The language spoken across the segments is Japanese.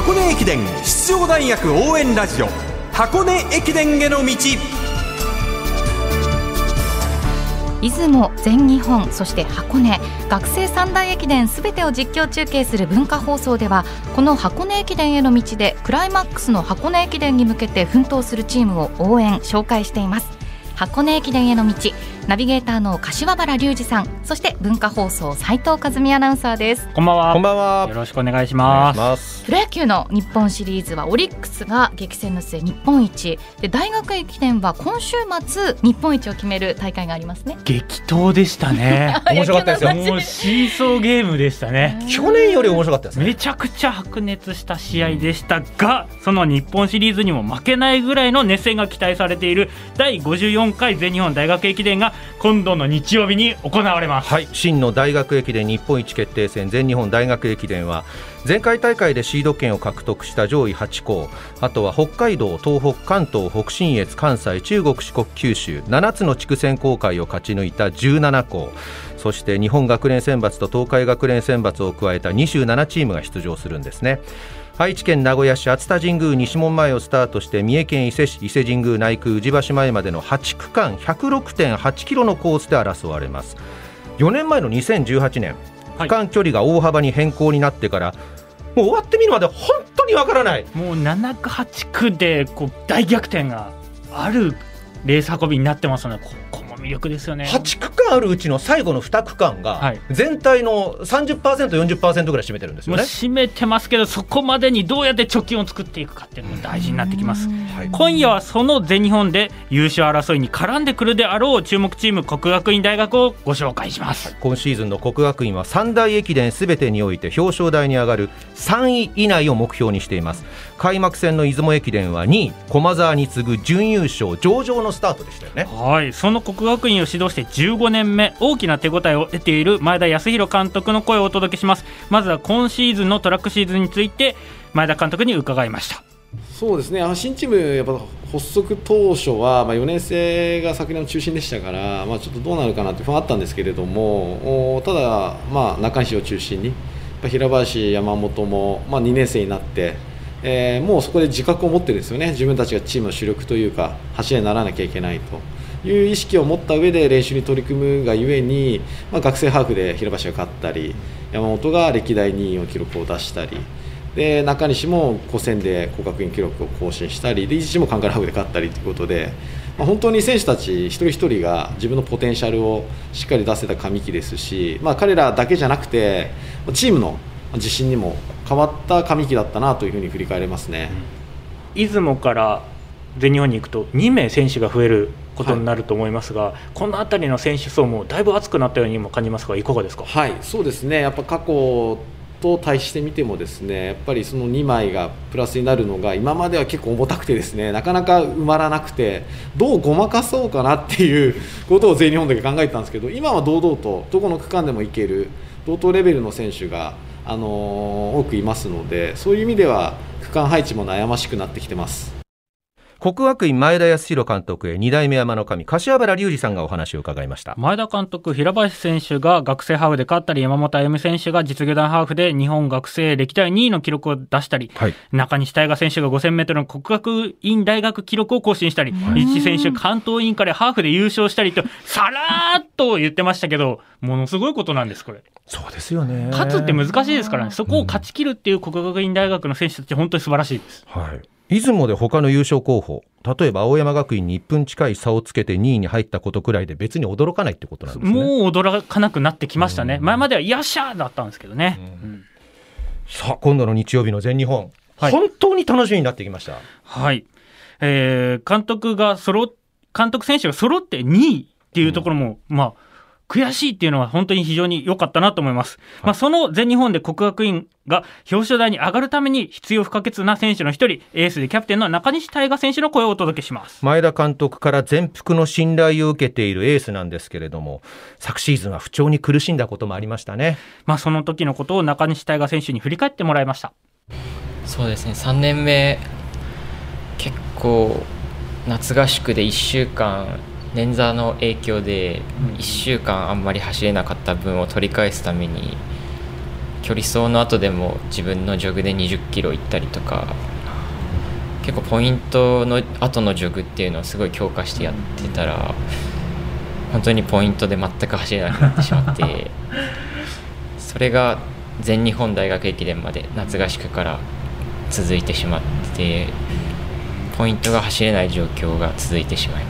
箱根駅伝出場大学応援ラジオ箱根駅伝への道出雲全日本そして箱根学生三大駅伝すべてを実況中継する文化放送ではこの箱根駅伝への道でクライマックスの箱根駅伝に向けて奮闘するチームを応援紹介しています箱根駅伝への道ナビゲーターの柏原隆二さんそして文化放送斉藤和美アナウンサーですこんばんは。こんばんはよろしくお願いします。プロ野球の日本シリーズはオリックスが激戦の末日本一。で大学駅伝は今週末日本一を決める大会がありますね。激闘でしたね。面白かったですよ。もうシーソーゲームでしたね。去年より面白かったですね。めちゃくちゃ白熱した試合でしたが、その日本シリーズにも負けないぐらいの熱戦が期待されている第54回全日本大学駅伝が今度の日曜日に行われます。はい。真の大学駅伝日本一決定戦全日本大学駅伝は前回大会でシード権を獲得した上位8校あとは北海道東北関東北信越関西中国四国九州7つの地区選考会を勝ち抜いた17校そして日本学連選抜と東海学連選抜を加えた27チームが出場するんですね。愛知県名古屋市熱田神宮西門前をスタートして三重県伊勢市伊勢神宮内宮宇治橋前までの8区間106.8キロのコースで争われます。4年前の2018年間距離が大幅に変更になってから、もう終わってみるまで本当にわからない。もう7区8区でこう大逆転があるレース運びになってますので、ここも魅力ですよね。8区間あるうちの最後の2区間がはい。全体の 30%40% ぐらい占めてるんですよね。もう締めてますけどそこまでにどうやって貯金を作っていくかっていうのが大事になってきます。はい。今夜はその全日本で優勝争いに絡んでくるであろう注目チーム国学院大学をご紹介します。今シーズンの国学院は三大駅伝すべてにおいて表彰台に上がる3位以内を目標にしています。開幕戦の出雲駅伝は2位駒澤に次ぐ準優勝上々のスタートでしたよね。はい。その国学院を指導して15年目大きな手応えを得ている前田康弘監督の声をお届けします。まずは今シーズンのトラックシーズンについて前田監督に伺いました。そうですね。あの新チーム、やっぱ発足当初は、まあ、4年生が昨年の中心でしたから、まあ、ちょっとどうなるかなって不安あったんですけれども、おただ、まあ、中西を中心に、やっぱ平林、山本も、まあ、2年生になって、えーもうそこで自覚を持ってるんですよね、自分たちがチームの主力というか、柱にならなきゃいけないと。いう意識を持った上で練習に取り組むがゆえに、まあ、学生ハーフで平林が勝ったり、山本が歴代2位の記録を出したり。で中西も5戦で国学院記録を更新したりで伊地知もカンカラハーフで勝ったりということで、まあ、本当に選手たち一人一人が自分のポテンシャルをしっかり出せた上期ですし、まあ、彼らだけじゃなくてチームの自信にも変わった上期だったなというふうに振り返れますね。出雲から全日本に行くと2名選手が増えることになると思いますが、この辺りの選手層もだいぶ厚くなったようにも感じますがいかがですか？はい、そうですね、やっぱ過去と対してみても、ですねやっぱりその2枚がプラスになるのが、今までは結構重たくて、ですねなかなか埋まらなくて、どうごまかそうかなっていう ことを全日本だけ考えてたんですけど、今は堂々と、どこの区間でもいける、同等レベルの選手が、あのー多くいますので、そういう意味では、区間配置も悩ましくなってきてます。国学院前田康弘監督へ2代目山の神柏原隆二さんがお話を伺いました。前田監督、平林選手が学生ハーフで勝ったり、山本歩夢選手が実業団ハーフで日本学生歴代2位の記録を出したり、はい。中西大賀選手が5000メートルの国学院大学記録を更新したり、一選手関東インカレハーフで優勝したりと、さらーっと言ってましたけど、ものすごいことなんです、これ。そうですよね。勝つって難しいですからね、そこを勝ち切るっていう国学院大学の選手たち、本当に素晴らしいです。はい出雲で他の優勝候補例えば青山学院に1分近い差をつけて2位に入ったことくらいで別に驚かないってことなんですね。もう驚かなくなってきましたね。前まではよっしゃーだったんですけどね。うん。さあ今度の日曜日の全日本、はい。本当に楽しみになってきました。はい。えー監督が揃っ、監督選手が揃って2位っていうところも、まあ、悔しいっていうのは本当に非常に良かったなと思います。まあ、その全日本で国学院が表彰台に上がるために必要不可欠な選手の一人、エースでキャプテンの中西大賀選手の声をお届けします。前田監督から全幅の信頼を受けているエースなんですけれども昨シーズンは不調に苦しんだこともありましたねまあ、その時のことを中西大賀選手に振り返ってもらいました。そうですね3年目結構夏合宿で1週間捻挫の影響で1週間あんまり走れなかった分を取り返すために距離走の後でも自分のジョグで20キロ行ったりとか結構ポイントの後のジョグっていうのをすごい強化してやってたら本当にポイントで全く走れなくなってしまって それが全日本大学駅伝まで夏合宿から続いてしまってポイントが走れない状況が続いてしまいましたね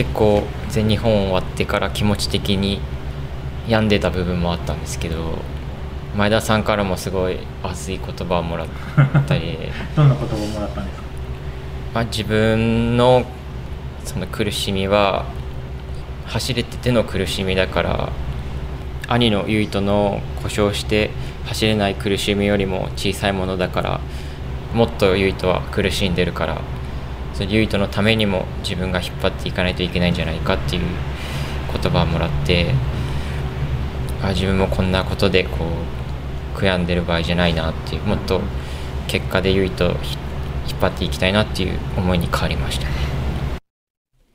結構全日本終わってから気持ち的に病んでた部分もあったんですけど前田さんからもすごい熱い言葉をもらったり。どんな言葉をもらったんですか、まあ、自分のその苦しみは走れてての苦しみだから兄の唯斗の故障して走れない苦しみよりも小さいものだからもっと唯斗は苦しんでるからその唯斗のためにも自分が引っ張っていかないといけないんじゃないかっていう言葉をもらってあ自分もこんなことでこう悔やんでる場合じゃないなっていうもっと結果で唯斗引っ張っていきたいなっていう思いに変わりましたね。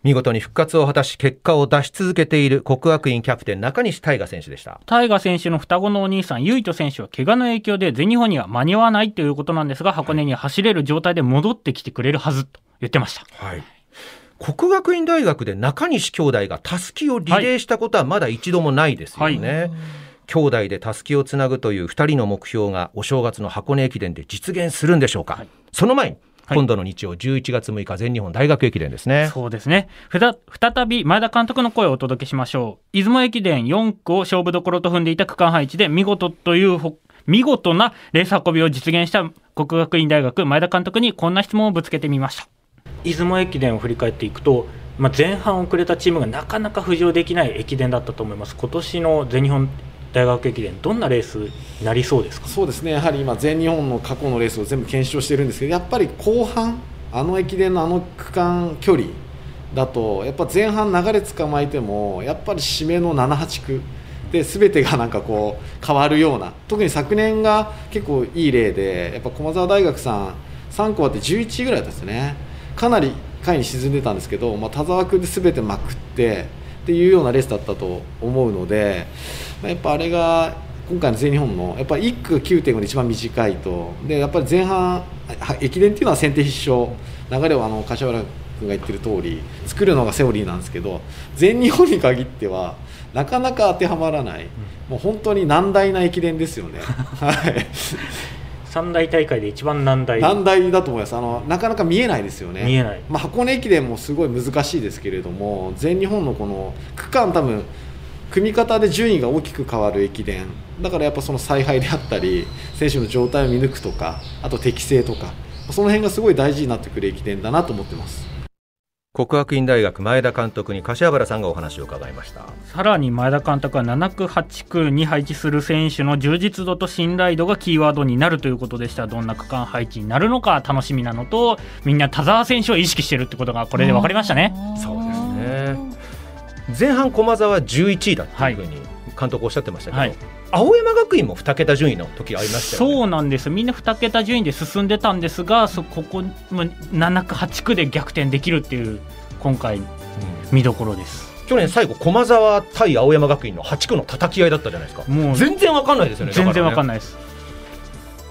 見事に復活を果たし結果を出し続けている国学院キャプテン中西大河選手でした。大河選手の双子のお兄さん唯斗選手は怪我の影響で全日本には間に合わないということなんですが箱根に走れる状態で戻ってきてくれるはずと言ってました、はい、国学院大学で中西兄弟がたすきをリレーしたことはまだ一度もないですよね、はい。兄弟でたすきをつなぐという2人の目標がお正月の箱根駅伝で実現するんでしょうか、はい、その前に今度の日曜11月6日全日本大学駅伝ですね。そうですね。再び前田監督の声をお届けしましょう。出雲駅伝4区を勝負どころと踏んでいた区間配置で見事という見事なレース運びを実現した国学院大学前田監督にこんな質問をぶつけてみました。出雲駅伝を振り返っていくとまあ、前半遅れたチームがなかなか浮上できない駅伝だったと思います、今年の全日本大学駅伝、どんなレースになりそうですか？そうですね、やはり今、全日本の過去のレースを全部検証してるんですけど、やっぱり後半、あの駅伝のあの区間距離だと、やっぱ前半、流れ捕まえても、やっぱり締めの7、8区で、全てがなんかこう変わるような、特に昨年が結構いい例で、やっぱ駒澤大学さん、3区終わって11位ぐらいですね、かなり下位に沈んでたんですけど、まあ、田沢区で全てまくって。っていうようなレースだったと思うので、やっぱあれが今回の全日本のやっぱり1区9.5で一番短いと。でやっぱり前半駅伝っていうのは先手必勝。流れをあの柏原君が言ってる通り作るのがセオリーなんですけど全日本に限ってはなかなか当てはまらない、もう本当に難題な駅伝ですよね。はい三大大会で一番難題。難題だと思います。あのなかなか見えないですよね。見えない、まあ、箱根駅伝もすごい難しいですけれども全日本のこの区間多分組み方で順位が大きく変わる駅伝。だからやっぱその采配であったり選手の状態を見抜くとかあと適正とかその辺がすごい大事になってくる駅伝だなと思ってます国学院大学前田監督に柏原さんがお話を伺いました。さらに前田監督は7区8区に配置する選手の充実度と信頼度がキーワードになるということでした。どんな区間配置になるのか楽しみなのとみんな田澤選手を意識しているってことがこれで分かりましたね。そうですね。前半駒澤11位だっていうふうに監督おっしゃってましたけど、はい青山学院も2桁順位の時ありました、ね、そうなんです。みんな2桁順位で進んでたんですがそここ7区8区で逆転できるっていう今回見どころです、うん、去年最後駒澤対青山学院の8区の叩き合いだったじゃないですか。もう全然わかんないですよね。全然わかんないです、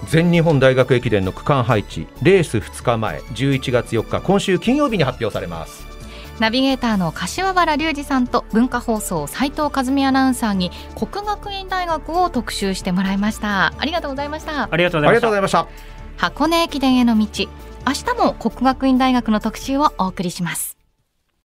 全日本大学駅伝の区間配置レース2日前11月4日今週金曜日に発表されますナビゲーターの柏原隆二さんと文化放送斉藤和美アナウンサーに国学院大学を特集してもらいました。ありがとうございました。ありがとうございました。箱根駅伝への道。明日も国学院大学の特集をお送りします